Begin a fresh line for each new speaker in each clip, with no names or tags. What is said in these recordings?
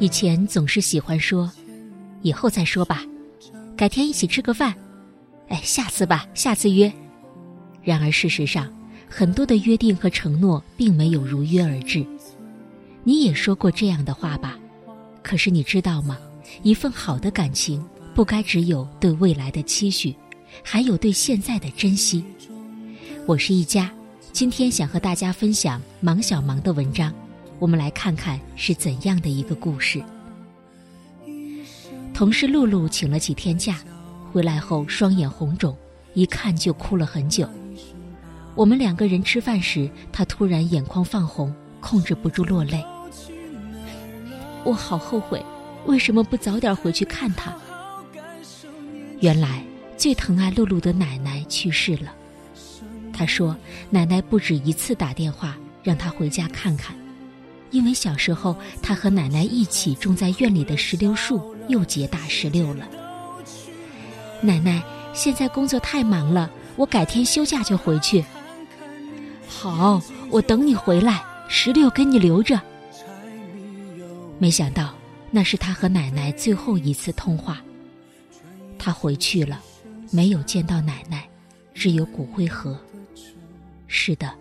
以前总是喜欢说，以后再说吧，改天一起吃个饭，哎，下次吧，下次约。然而事实上，很多的约定和承诺并没有如约而至。你也说过这样的话吧？可是你知道吗？一份好的感情，不该只有对未来的期许，还有对现在的珍惜。我是一家，今天想和大家分享芒小芒的文章。我们来看看是怎样的一个故事。同事露露请了几天假，回来后双眼红肿，一看就哭了很久。我们两个人吃饭时，她突然眼眶泛红，控制不住落泪。我好后悔，为什么不早点回去看她？原来最疼爱露露的奶奶去世了。她说，奶奶不止一次打电话让她回家看看。因为小时候，他和奶奶一起种在院里的石榴树又结大石榴了。奶奶，现在工作太忙了，我改天休假就回去。好，我等你回来，石榴给你留着。没想到，那是他和奶奶最后一次通话。他回去了，没有见到奶奶，只有骨灰盒。是的，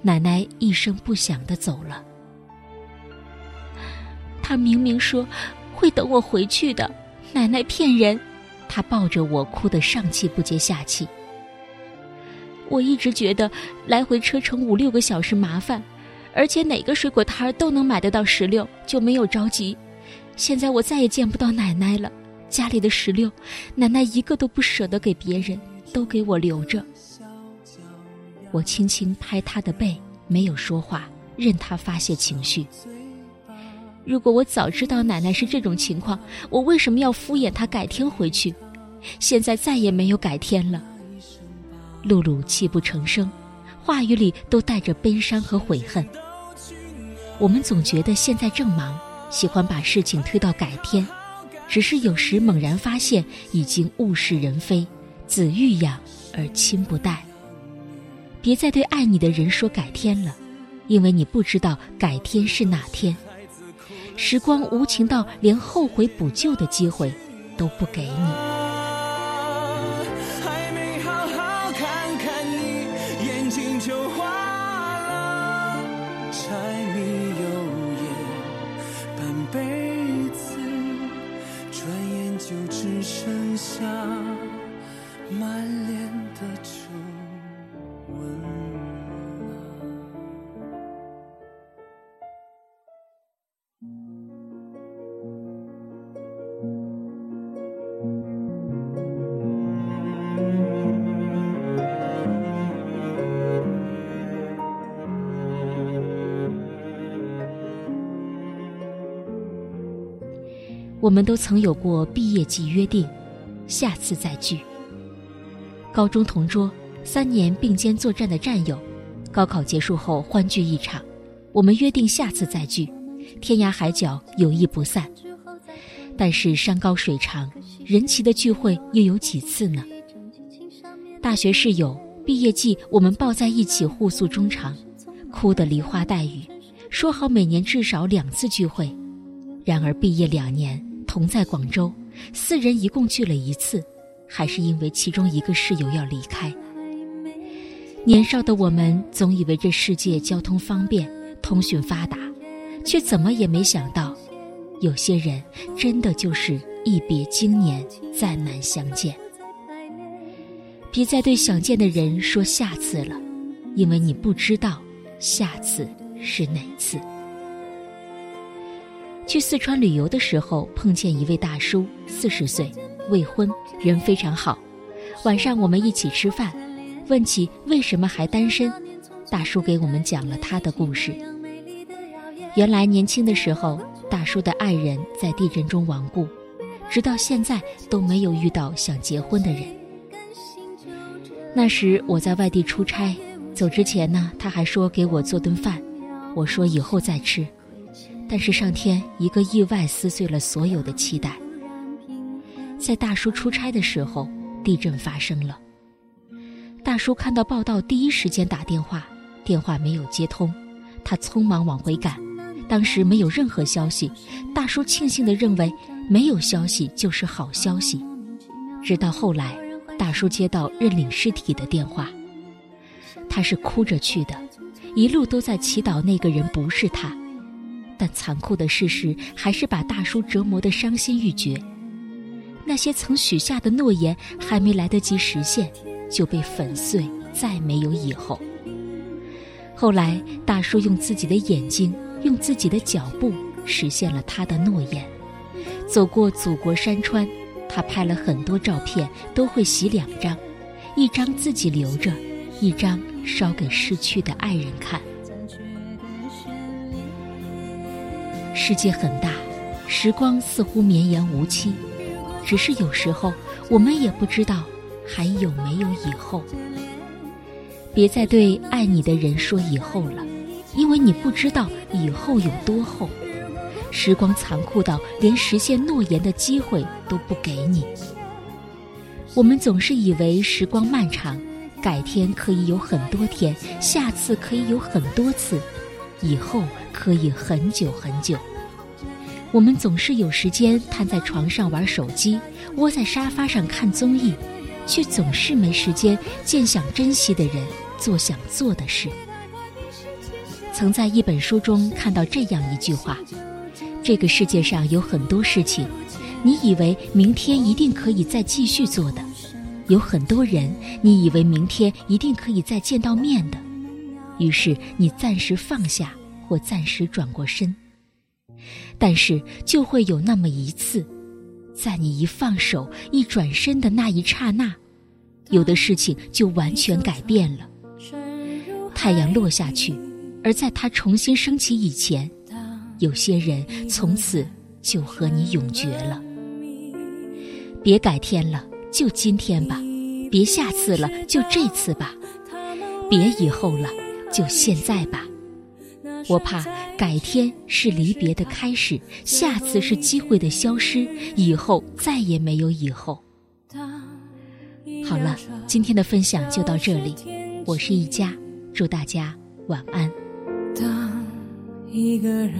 奶奶一声不响的走了。他明明说会等我回去的，奶奶骗人。他抱着我哭得上气不接下气。我一直觉得来回车程五六个小时麻烦，而且哪个水果摊儿都能买得到石榴，就没有着急。现在我再也见不到奶奶了，家里的石榴，奶奶一个都不舍得给别人，都给我留着。我轻轻拍她的背，没有说话，任她发泄情绪。如果我早知道奶奶是这种情况，我为什么要敷衍她改天回去？现在再也没有改天了。露露泣不成声，话语里都带着悲伤和悔恨。我们总觉得现在正忙，喜欢把事情推到改天，只是有时猛然发现已经物是人非，子欲养而亲不待。别再对爱你的人说改天了，因为你不知道改天是哪天。时光无情到连后悔补救的机会都不给你。柴米油盐半辈子，转眼就只剩下满脸的愁。我们都曾有过毕业季约定，下次再聚。高中同桌，三年并肩作战的战友，高考结束后欢聚一场，我们约定下次再聚，天涯海角友谊不散。但是山高水长，人齐的聚会又有几次呢？大学室友，毕业季我们抱在一起互诉衷肠，哭得梨花带雨，说好每年至少两次聚会，然而毕业两年。同在广州，四人一共聚了一次，还是因为其中一个室友要离开。年少的我们总以为这世界交通方便，通讯发达，却怎么也没想到，有些人真的就是一别经年，再难相见。别再对想见的人说下次了，因为你不知道下次是哪次。去四川旅游的时候，碰见一位大叔，四十岁，未婚，人非常好。晚上我们一起吃饭，问起为什么还单身，大叔给我们讲了他的故事。原来年轻的时候，大叔的爱人在地震中亡故，直到现在都没有遇到想结婚的人。那时我在外地出差，走之前呢，他还说给我做顿饭，我说以后再吃。但是上天一个意外撕碎了所有的期待。在大叔出差的时候，地震发生了。大叔看到报道，第一时间打电话，电话没有接通，他匆忙往回赶。当时没有任何消息，大叔庆幸地认为没有消息就是好消息。直到后来，大叔接到认领尸体的电话，他是哭着去的，一路都在祈祷那个人不是他。但残酷的事实还是把大叔折磨得伤心欲绝。那些曾许下的诺言还没来得及实现，就被粉碎，再没有以后。后来，大叔用自己的眼睛。用自己的脚步实现了他的诺言，走过祖国山川，他拍了很多照片，都会洗两张，一张自己留着，一张烧给逝去的爱人看。世界很大，时光似乎绵延无期，只是有时候我们也不知道还有没有以后。别再对爱你的人说以后了。因为你不知道以后有多厚，时光残酷到连实现诺言的机会都不给你。我们总是以为时光漫长，改天可以有很多天，下次可以有很多次，以后可以很久很久。我们总是有时间瘫在床上玩手机，窝在沙发上看综艺，却总是没时间见想珍惜的人，做想做的事。曾在一本书中看到这样一句话：这个世界上有很多事情，你以为明天一定可以再继续做的；有很多人，你以为明天一定可以再见到面的。于是你暂时放下，或暂时转过身。但是就会有那么一次，在你一放手、一转身的那一刹那，有的事情就完全改变了。太阳落下去。而在它重新升起以前，有些人从此就和你永绝了。别改天了，就今天吧；别下次了，就这次吧；别以后了，就现在吧。我怕改天是离别的开始，下次是机会的消失，以后再也没有以后。好了，今天的分享就到这里，我是一佳，祝大家晚安。
当一个人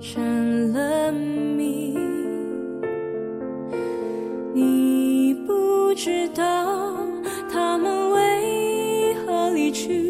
成了谜，你不知道他们为何离去，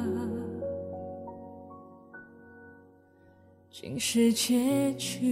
竟是结局